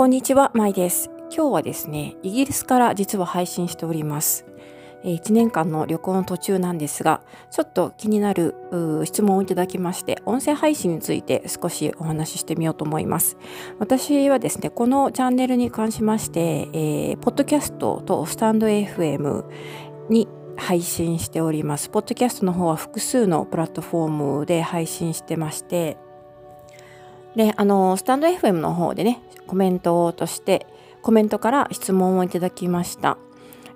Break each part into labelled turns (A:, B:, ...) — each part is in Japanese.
A: こんにちは、まいです。今日はですね、イギリスから実は配信しております。1年間の旅行の途中なんですが、ちょっと気になる質問をいただきまして、音声配信について少しお話ししてみようと思います。私はですね、このチャンネルに関しまして、えー、ポッドキャストとスタンド FM に配信しております。ポッドキャストの方は複数のプラットフォームで配信してまして、で、あの、スタンド FM の方でね、コメントとして、コメントから質問をいただきました。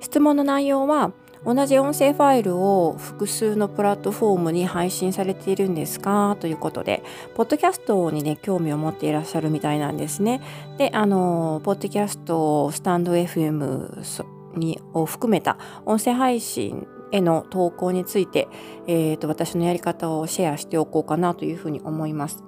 A: 質問の内容は、同じ音声ファイルを複数のプラットフォームに配信されているんですか？ということで、ポッドキャストにね、興味を持っていらっしゃるみたいなんですね。で、あの、ポッドキャスト、スタンド FM にを含めた音声配信への投稿について、えーと私のやり方をシェアしておこうかなというふうに思います。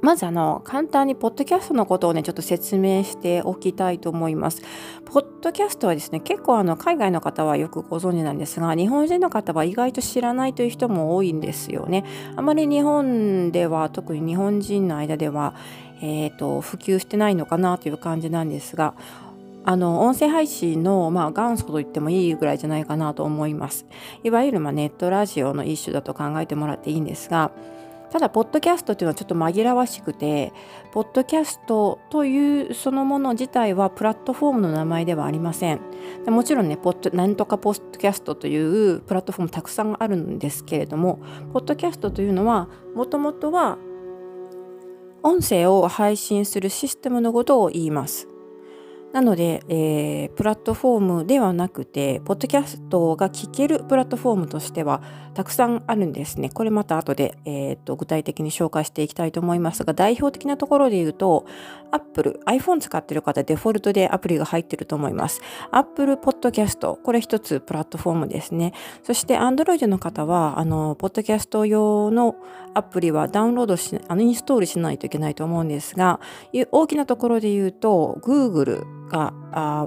A: まずあの簡単にポッドキャストのことをねちょっと説明しておきたいと思います。ポッドキャストはですね結構あの海外の方はよくご存知なんですが日本人の方は意外と知らないという人も多いんですよね。あまり日本では特に日本人の間では、えーと、普及してないのかなという感じなんですがあの音声配信の、まあ、元祖と言ってもいいぐらいじゃないかなと思います。いわゆる、まあ、ネットラジオの一種だと考えてもらっていいんですがただ、ポッドキャストっていうのはちょっと紛らわしくて、ポッドキャストというそのもの自体はプラットフォームの名前ではありません。もちろんね、ポッド、なんとかポッドキャストというプラットフォームたくさんあるんですけれども、ポッドキャストというのは、もともとは音声を配信するシステムのことを言います。なので、えー、プラットフォームではなくて、ポッドキャストが聞けるプラットフォームとしてはたくさんあるんですね。これまた後で、えーと、具体的に紹介していきたいと思いますが、代表的なところで言うと、Apple、iPhone 使ってる方、デフォルトでアプリが入ってると思います。Apple Podcast、これ一つプラットフォームですね。そして Android の方は、あの、ポッドキャスト用のアプリはダウンロードし、あの、インストールしないといけないと思うんですが、大きなところで言うと、Google、が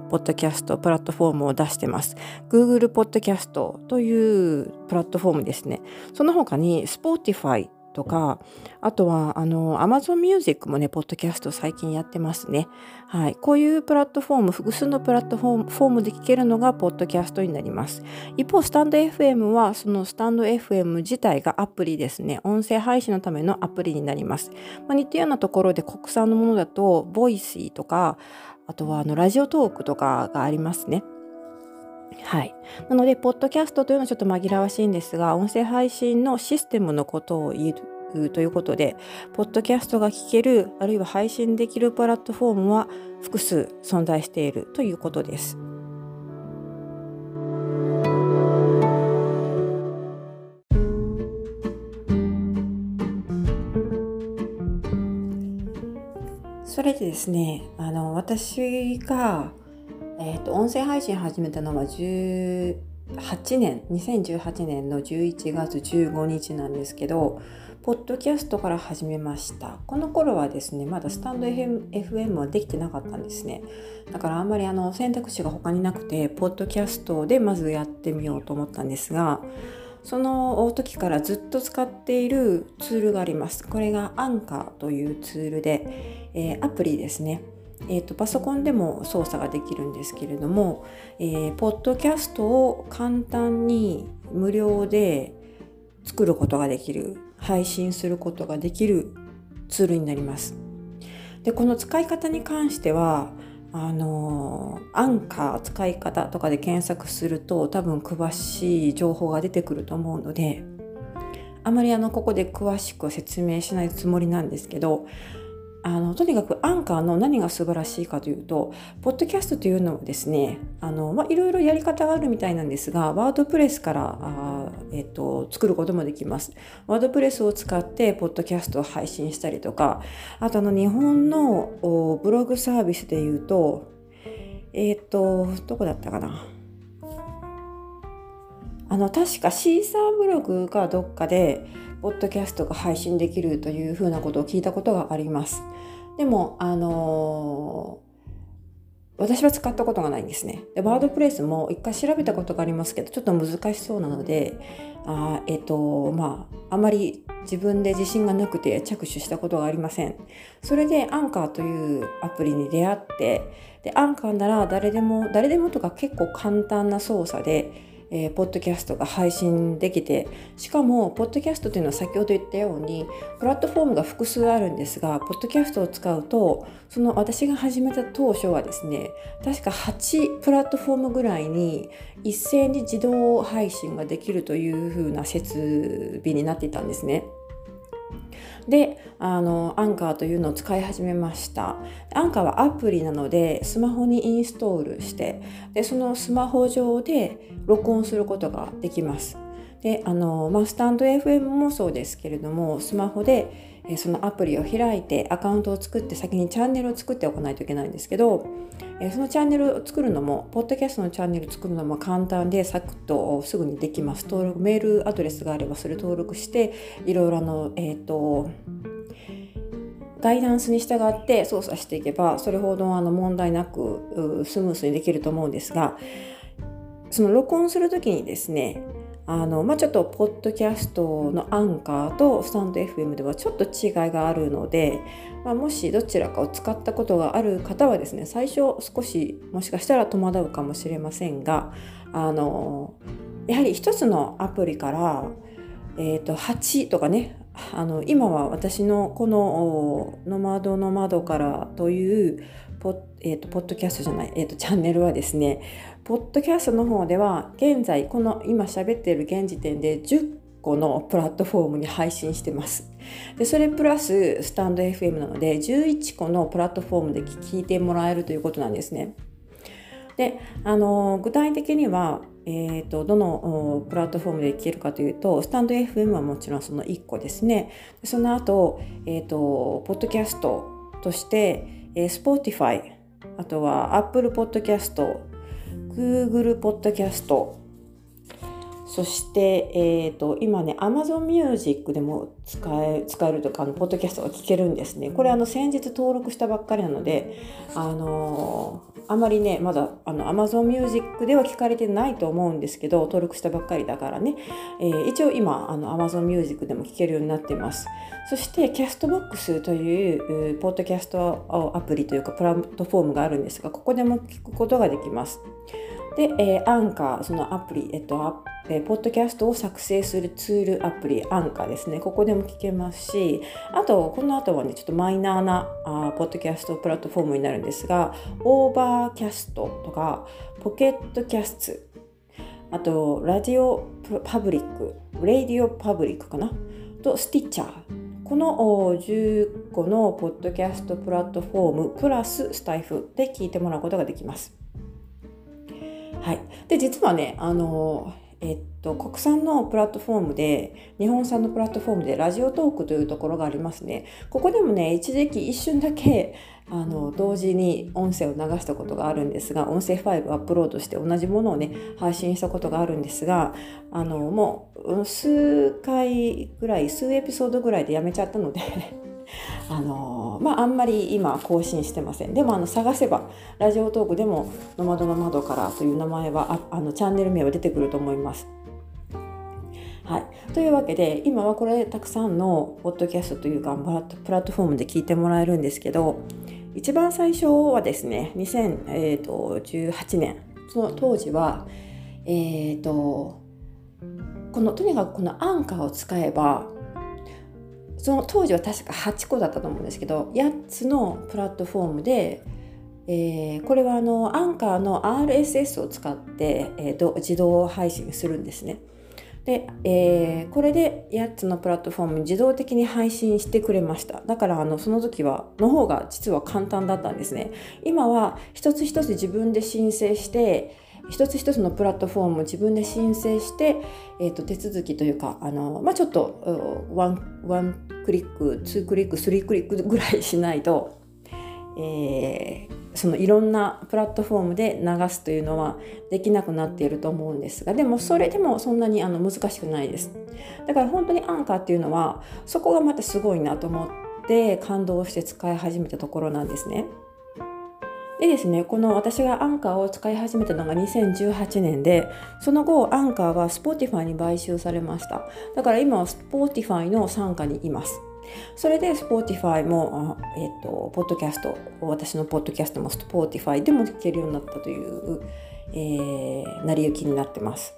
A: ポッドキャストプラットフォームを出してます。Google ポッドキャストというプラットフォームですね。その他に Spotify とか、あとは、あの、Amazon Music もね、ポッドキャスト最近やってますね。はい。こういうプラットフォーム、複数のプラットフォームで聞けるのが、ポッドキャストになります。一方、スタンド FM は、そのスタンド FM 自体がアプリですね。音声配信のためのアプリになります。まあ、似たようなところで国産のものだと、 Voicy とか、あとはあのラジオトークとかがありますね。はい。なので、ポッドキャストというのはちょっと紛らわしいんですが、音声配信のシステムのことを言うということで、ポッドキャストが聞ける、あるいは配信できるプラットフォームは複数存在しているということです。それでですね、あの、私が、え、ー、と、音声配信始めたのは18年、2018年の11月15日なんですけど、ポッドキャストから始めました。この頃はですね、まだスタンド FM はできてなかったんですね。だからあんまりあの選択肢が他になくて、ポッドキャストでまずやってみようと思ったんですが、その時からずっと使っているツールがあります。これがアンカーというツールで、えー、アプリですね。えーと、パソコンでも操作ができるんですけれども、えー、ポッドキャストを簡単に無料で作ることができる配信することができるツールになります。でこの使い方に関してはあのアンカー使い方とかで検索すると多分詳しい情報が出てくると思うのであまりあのここで詳しく説明しないつもりなんですけどあのとにかくアンカーの何が素晴らしいかというとポッドキャストというのはですねあの、まあ、いろいろやり方があるみたいなんですがワードプレスからあ、えっと、作ることもできます。ワードプレスを使ってポッドキャストを配信したりとかあとあの日本のブログサービスでいうとえっ、とどこだったかな。あの確かシーサーブログかどっかでポッドキャストが配信できるというふうなことを聞いたことがあります。でも、あのー、私は使ったことがないんですね。で、ワードプレスも一回調べたことがありますけど、ちょっと難しそうなので、あえっ、ー、と、まあ、あまり自分で自信がなくて着手したことがありません。それでアンカーというアプリに出会って、でアンカーなら誰でも、誰でもとか結構簡単な操作で、えー、ポッドキャストが配信できてしかもポッドキャストというのは先ほど言ったようにプラットフォームが複数あるんですがポッドキャストを使うとその私が始めた当初はですね確か8プラットフォームぐらいに一斉に自動配信ができるというふうな設備になっていたんですね。であのアンカーというのを使い始めました。アンカーはアプリなのでスマホにインストールしてでそのスマホ上で録音することができます。であの、まあ、スタンド FM もそうですけれどもスマホでそのアプリを開いてアカウントを作って先にチャンネルを作っておかないといけないんですけどそのチャンネルを作るのもポッドキャストのチャンネル作るのも簡単でサクッとすぐにできます。登録メールアドレスがあればそれ登録していろいろのえっ、ー、とガイダンスに従って操作していけばそれほどあの問題なくスムースにできると思うんですがその録音する時にですねあの、まあ、ちょっとポッドキャストのアンカーとスタンド FM ではちょっと違いがあるので、まあ、もしどちらかを使ったことがある方はですね最初少しもしかしたら戸惑うかもしれませんがあのやはり一つのアプリから、えー、と8とかねあの今は私のこの「ノマドの窓から」というポ,、えーと、ポッドキャストじゃない、えーとチャンネルはですねポッドキャストの方では現在この今喋っている現時点で10個のプラットフォームに配信してます。でそれプラススタンド FM なので11個のプラットフォームで聞いてもらえるということなんですね。であの具体的には、えーと、どのプラットフォームで聴けるかというとスタンド FM はもちろんその1個ですね。その後、えーと、ポッドキャストとして、えー、Spotify あとは Apple Podcast Google ポッドキャストそして、えーと、今ね Amazon Music でも使え使えるとかあのポッドキャストが聞けるんですね。これあの先日登録したばっかりなのであのー、あまりねまだあの Amazon Music では聞かれてないと思うんですけど登録したばっかりだからね、えー、一応今あの Amazon Music でも聞けるようになってます。そして Castbox というポッドキャストアプリというかプラットフォームがあるんですがここでも聞くことができます。で、えー、 Anchor、そのアプリ、えっと、えー、ポッドキャストを作成するツールアプリ、アンカーですね。ここでも聞けますし、あと、この後はね、ちょっとマイナーなあポッドキャストプラットフォームになるんですが、 Overcast とか、ポケットキャスト、あと、ラジオパブリック、レディオパブリックかな？と、スティッチャー。この10個のポッドキャストプラットフォームプラススタイフで聞いてもらうことができます。はい、で実はねあのえっと、国産のプラットフォームで日本産のプラットフォームでラジオトークというところがありますね。ここでもね一時期一瞬だけあの同時に音声を流したことがあるんですが音声ファイルをアップロードして同じものをね配信したことがあるんですがあのもう数回ぐらい数エピソードぐらいでやめちゃったのであのまああんまり今更新してません。でもあの探せばラジオトークでも「ノマドの窓から」という名前はああのチャンネル名は出てくると思います。はい、というわけで今はこれたくさんのポッドキャストというかプラットフォームで聞いてもらえるんですけど一番最初はですね2018年。その当時はえっ、ー、とこのとにかくこのアンカーを使えばその当時は確か8個だったと思うんですけど8つのプラットフォームで、えー、これはあのアンカーの RSS を使って、えー、自動配信するんですね。で、えー、これで8つのプラットフォームに自動的に配信してくれましただからあのその時はの方が実は簡単だったんですね今は一つ一つ自分で申請して一つ一つのプラットフォームを自分で申請して、えーと、手続きというかあの、まあ、ちょっと one one click two click three click ぐらいしないと、えー、そのいろんなプラットフォームで流すというのはできなくなっていると思うんですがでもそれでもそんなにあの難しくないですだから本当にアンカーっていうのはそこがまたすごいなと思って感動して使い始めたところなんですね。でですね、この私がアンカーを使い始めたのが2018年で、その後アンカーは Spotify に買収されました。だから今は Spotify の傘下にいます。それで Spotify も、えっ、と、ポッドキャスト、私のポッドキャストも Spotify でも聞けるようになったという、えー、成り行きになってます。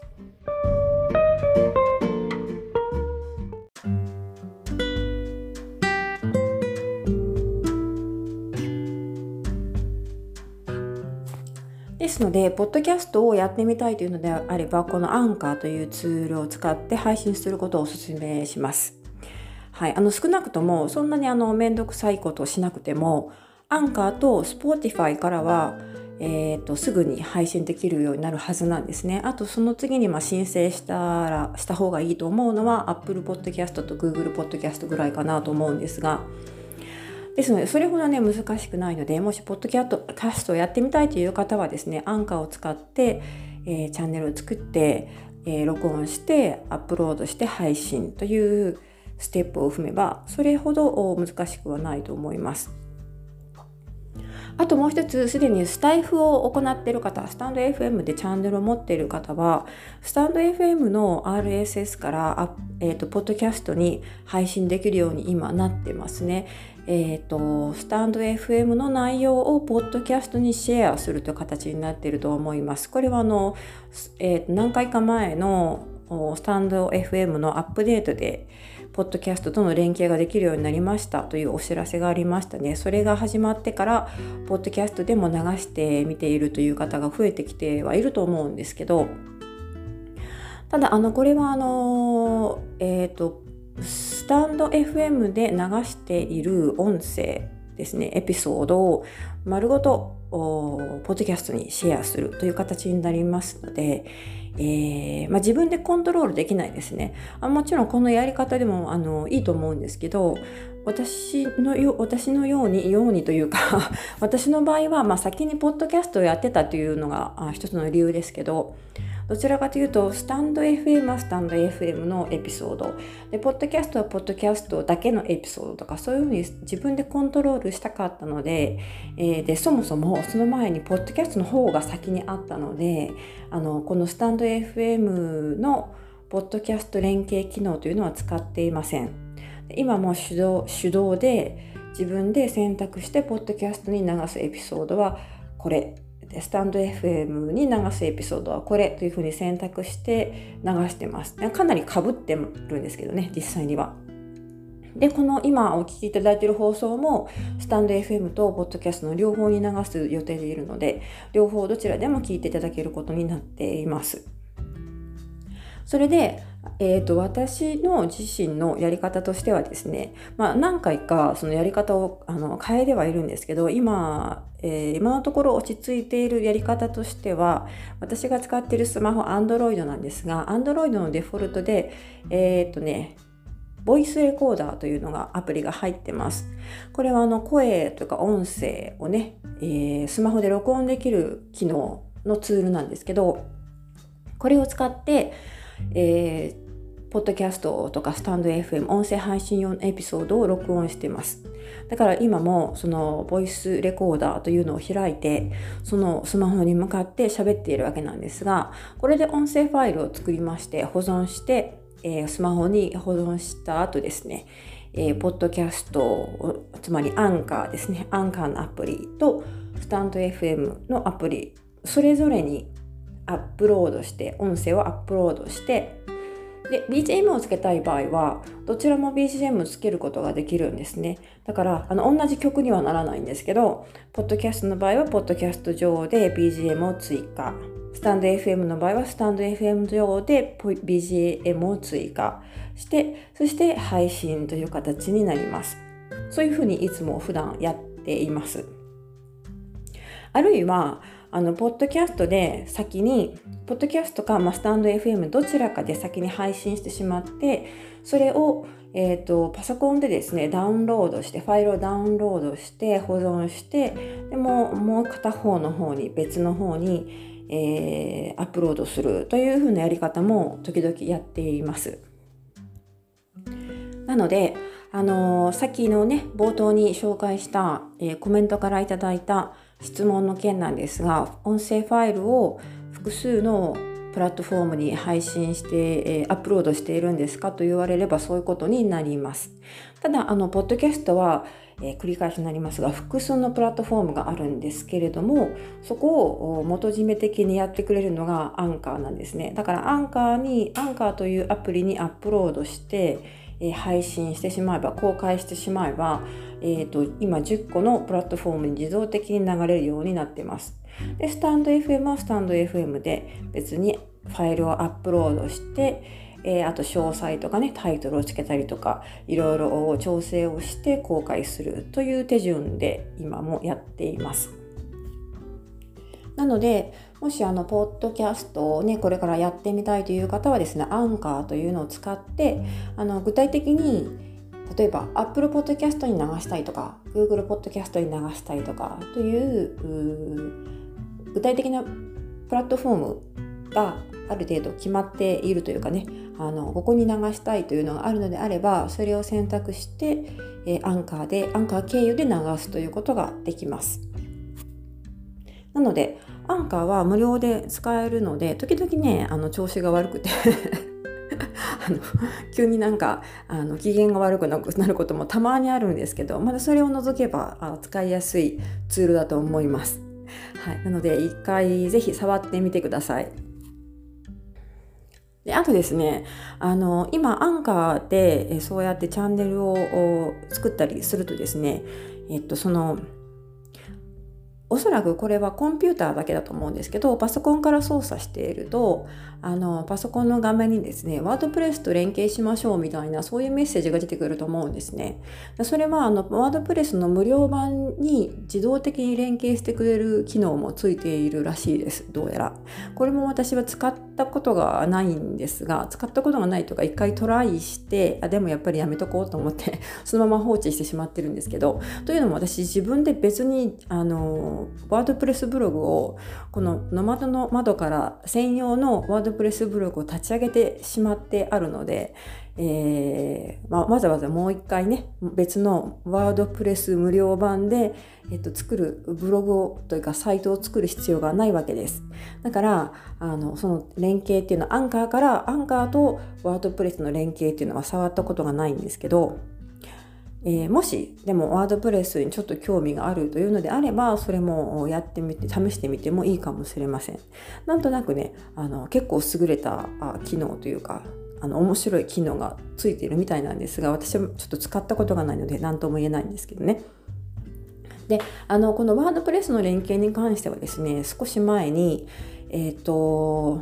A: ので、ポッドキャストをやってみたいというのであれば、このアンカーというツールを使って配信することをお勧めします。はい、あの少なくともそんなにあのめんどくさいことをしなくても、アンカーと Spotify からは、えーと、すぐに配信できるようになるはずなんですね。あとその次にま申請したらした方がいいと思うのは Apple Podcast と Google Podcast ぐらいかなと思うんですが、ですので、それほどね、難しくないので、もし、ポッドキャストをやってみたいという方はですね、アンカーを使って、えー、チャンネルを作って、えー、録音して、アップロードして配信というステップを踏めば、それほど難しくはないと思います。あともう一つ、すでにスタイフを行っている方、スタンド FM でチャンネルを持っている方は、スタンド FM の RSS からえーと、ポッドキャストに配信できるように今なってますね。えーと、スタンド FM の内容をポッドキャストにシェアするという形になっていると思います。これはあの、えー何回か前のスタンド FM のアップデートでポッドキャストとの連携ができるようになりましたというお知らせがありましたね。それが始まってから、ポッドキャストでも流してみているという方が増えてきてはいると思うんですけど、ただ、あの、これはあの、えっ、ー、と、スタンド FM で流している音声ですね、エピソードを丸ごとポッドキャストにシェアするという形になりますので、えー、まあ、自分でコントロールできないですね。あもちろんこのやり方でもあのいいと思うんですけど私のよ私のようにようにというか 私の場合は、まあ、先にポッドキャストをやってたというのが一つの理由ですけどどちらかというと、スタンド FM はスタンド FM のエピソード、で、ポッドキャストはポッドキャストだけのエピソードとか、そういうふうに自分でコントロールしたかったので、えー、で、そもそもその前にポッドキャストの方が先にあったので、あの、このスタンド FM のポッドキャスト連携機能というのは使っていません。今も手動手動で自分で選択してポッドキャストに流すエピソードはこれスタンド FM に流すエピソードはこれというふうに選択して流してます。かなりかぶってるんですけどね、実際には。で、この今お聞きいただいている放送も、スタンド FM とポッドキャストの両方に流す予定でいるので、両方どちらでも聞いていただけることになっています。それで、えーと、私の自身のやり方としてはですね、まあ、何回かそのやり方をあの変えてはいるんですけど今、えー、今のところ落ち着いているやり方としては私が使っているスマホ Android なんですが Android のデフォルトでえっ、ー、とねボイスレコーダーというのがアプリが入ってます。これはあの声とか音声をね、えー、スマホで録音できる機能のツールなんですけど、これを使ってえー、ポッドキャストとかスタンド FM 音声配信用のエピソードを録音してます。だから今もそのボイスレコーダーというのを開いてそのスマホに向かって喋っているわけなんですがこれで音声ファイルを作りまして保存して、えー、スマホに保存した後ですねえー、ポッドキャストつまりアンカーですねアンカーのアプリとスタンド FM のアプリそれぞれにアップロードして音声をアップロードしてで BGM をつけたい場合はどちらも BGM つけることができるんですね。だからあの同じ曲にはならないんですけどポッドキャストの場合はポッドキャスト上で BGM を追加。スタンド FM の場合はスタンド FM 上で BGM を追加してそして配信という形になります。そういうふうにいつも普段やっています。あるいはあの、ポッドキャストで先に、ポッドキャストか、まあ、スタンド FM どちらかで先に配信してしまって、それを、えっ、ー、と、パソコンでですね、ダウンロードして、ファイルをダウンロードして、保存して、でも、もう片方の方に、別の方に、えー、アップロードするというふうなやり方も時々やっています。なので、あのー、さっきのね、冒頭に紹介した、えー、コメントからいただいた質問の件なんですが音声ファイルを複数のプラットフォームに配信して、え、アップロードしているんですか？と言われればそういうことになります。ただ、あの、ポッドキャストは、え、繰り返しになりますが、複数のプラットフォームがあるんですけれども、そこを元締め的にやってくれるのがアンカーなんですね。だからアンカーに、アンカーというアプリにアップロードして、え、配信してしまえば、公開してしまえば、えーと、今10個のプラットフォームに自動的に流れるようになってます。で、スタンド FM はスタンド FM で別にファイルをアップロードして、えー、あと詳細とかね、タイトルをつけたりとか、いろいろ調整をして公開するという手順で今もやっています。なので、もしあの、ポッドキャストをね、これからやってみたいという方はですね、アンカーというのを使って、あの、具体的に例えば Apple Podcast に流したいとか Google Podcast に流したいとかという具体的なプラットフォームがある程度決まっているというかねあのここに流したいというのがあるのであればそれを選択して、えー、アンカーでアンカー経由で流すということができますなのでアンカーは無料で使えるので時々ねあの調子が悪くて あの急になんかあの機嫌が悪くなることもたまにあるんですけどまだそれを除けばあ使いやすいツールだと思います。はい、なので一回ぜひ触ってみてください。であとですねあの今アンカーでそうやってチャンネルを作ったりするとですねえっとそのおそらくこれはコンピューターだけだと思うんですけどパソコンから操作しているとあのパソコンの画面にですねワードプレスと連携しましょうみたいなそういうメッセージが出てくると思うんですね。それはあのワードプレスの無料版に自動的に連携してくれる機能もついているらしいですどうやら。これも私は使ったことがないんですが使ったことがないとか一回トライしてあでもやっぱりやめとこうと思って そのまま放置してしまってるんですけどというのも私自分で別にあのワードプレスブログをこのノマドの窓から専用のワードプレスブログを立ち上げてしまってあるので、えーまあ、わざわざもう一回ね別のワードプレス無料版で、えっと、作るブログをというかサイトを作る必要がないわけです。だからあのその連携っていうのはアンカーからアンカーとワードプレスの連携っていうのは触ったことがないんですけどえー、もしでもワードプレスにちょっと興味があるというのであればそれもやってみて試してみてもいいかもしれません。なんとなくねあの結構優れた機能というかあの面白い機能がついているみたいなんですが私はちょっと使ったことがないので何とも言えないんですけどね。であのこのワードプレスの連携に関してはですね少し前にえっ、ー、と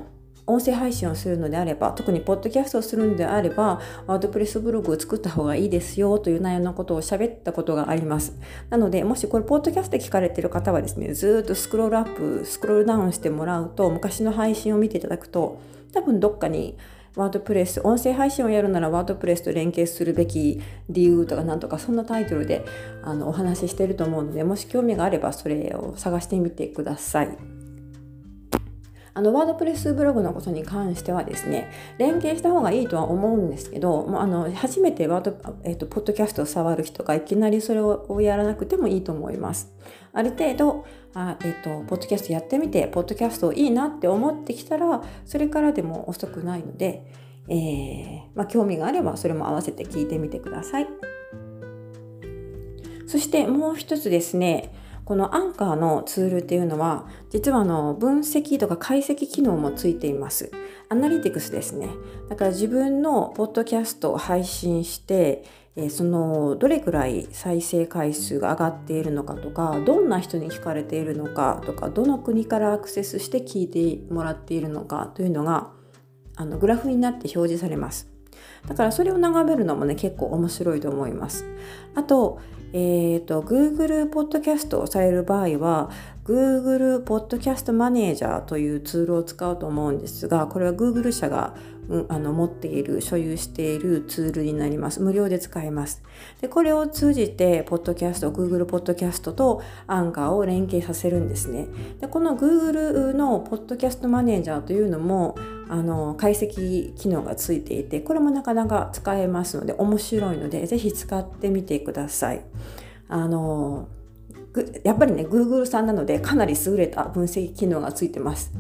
A: 音声配信をするのであれば特にポッドキャストをするのであればワードプレスブログを作った方がいいですよという内容のことを喋ったことがありますなのでもしこれポッドキャストで聞かれてる方はですねずっとスクロールアップスクロールダウンしてもらうと昔の配信を見ていただくと多分どっかにワードプレス、音声配信をやるならワードプレスと連携するべき理由とかなんとかそんなタイトルであのお話ししてると思うのでもし興味があればそれを探してみてください。あのワードプレスブログのことに関してはですね連携した方がいいとは思うんですけどもうあの初めてワード、えーと、ポッドキャストを触る人がいきなりそれをやらなくてもいいと思います。ある程度あ、えーと、ポッドキャストやってみてポッドキャストいいなって思ってきたらそれからでも遅くないので、えー、まあ、興味があればそれも合わせて聞いてみてください。そしてもう一つですねこのアンカーのツールっていうのは実はあの分析とか解析機能もついています。アナリティクスですね。だから自分のポッドキャストを配信してそのどれくらい再生回数が上がっているのかとかどんな人に聞かれているのかとかどの国からアクセスして聞いてもらっているのかというのがあのグラフになって表示されます。だからそれを眺めるのもね結構面白いと思います。あとえーと、Google ポッドキャストをされる場合は Google ポッドキャストマネージャーというツールを使うと思うんですがこれは Google 社が、うん、あの持っている所有しているツールになります。無料で使えます。でこれを通じてポッドキャスト Google ポッドキャストとアンカーを連携させるんですね。でこの Google のポッドキャストマネージャーというのもあの解析機能がついていてこれもなかなか使えますので面白いので是非使ってみてください。あのやっぱりね Google さんなのでかなり優れた分析機能がついてます。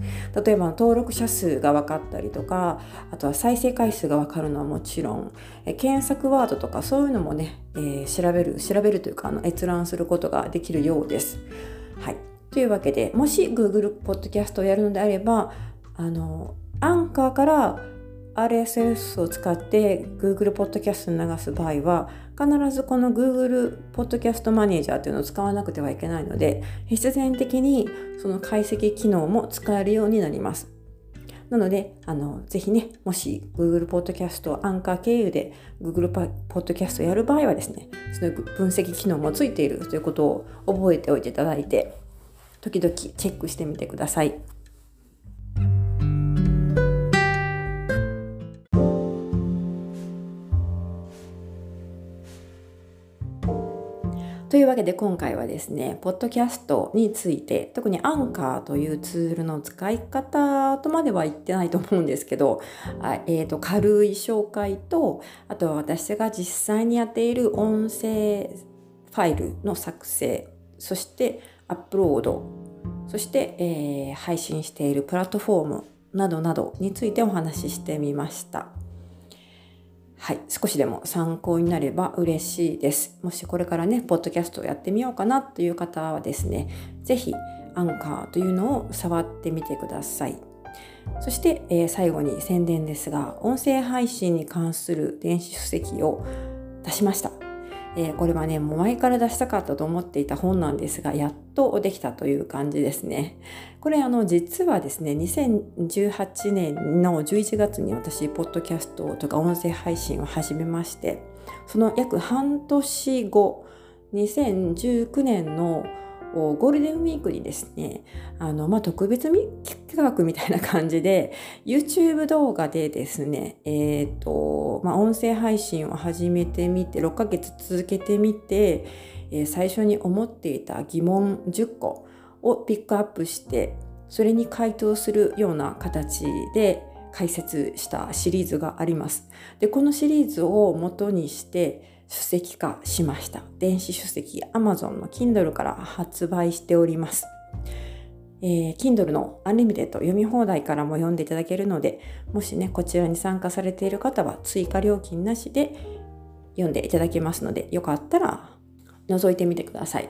A: 例えば登録者数が分かったりとかあとは再生回数が分かるのはもちろんえ検索ワードとかそういうのもね、えー、調べる調べるというかあの閲覧することができるようです。はい。というわけでもし Google ポッドキャストをやるのであればあのアンカーから RSS を使って Google ポッドキャストに流す場合は必ずこの Google ポッドキャストマネージャーというのを使わなくてはいけないので必然的にその解析機能も使えるようになります。なので、あの、ぜひね、もし Google ポッドキャスト、アンカー経由で Google ポッドキャストをやる場合はですね、その分析機能もついているということを覚えておいていただいて、時々チェックしてみてください。というわけで今回はですね、ポッドキャストについて、特にアンカーというツールの使い方とまでは言ってないと思うんですけど、あえーと、軽い紹介と、あとは私が実際にやっている音声ファイルの作成、そしてアップロード、そして、えー、配信しているプラットフォームなどなどについてお話ししてみました。はい、少しでも参考になれば嬉しいです。もしこれからね、ポッドキャストをやってみようかなという方はですね、是非アンカーというのを触ってみてください。そして、えー、最後に宣伝ですが、音声配信に関する電子書籍を出しました。えー、これはね、もう前から出したかったと思っていた本なんですが、やっとできたという感じですね。これあの、実はですね、2018年の11月に私、ポッドキャストとか音声配信を始めまして、その約半年後、2019年のゴールデンウィークにですね、あの、まあ、特別企画みたいな感じで、YouTube 動画でですね、えっ、ー、と、まあ、音声配信を始めてみて、6ヶ月続けてみて、えー、最初に思っていた疑問10個をピックアップして、それに回答するような形で解説したシリーズがあります。で、このシリーズを元にして、書籍化しました。電子書籍 Amazon の Kindle から発売しております。えー、Kindle の Unlimited 読み放題からも読んでいただけるので、もしね、こちらに参加されている方は追加料金なしで読んでいただけますので、よかったら覗いてみてください。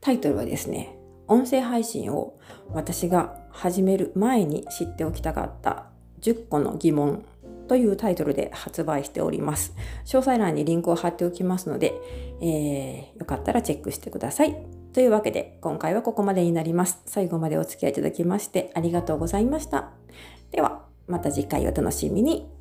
A: タイトルはですね、音声配信を私が始める前に知っておきたかった10個の疑問というタイトルで発売しております。詳細欄にリンクを貼っておきますので、えー、よかったらチェックしてください。というわけで、今回はここまでになります。最後までお付き合いいただきましてありがとうございました。では、また次回お楽しみに。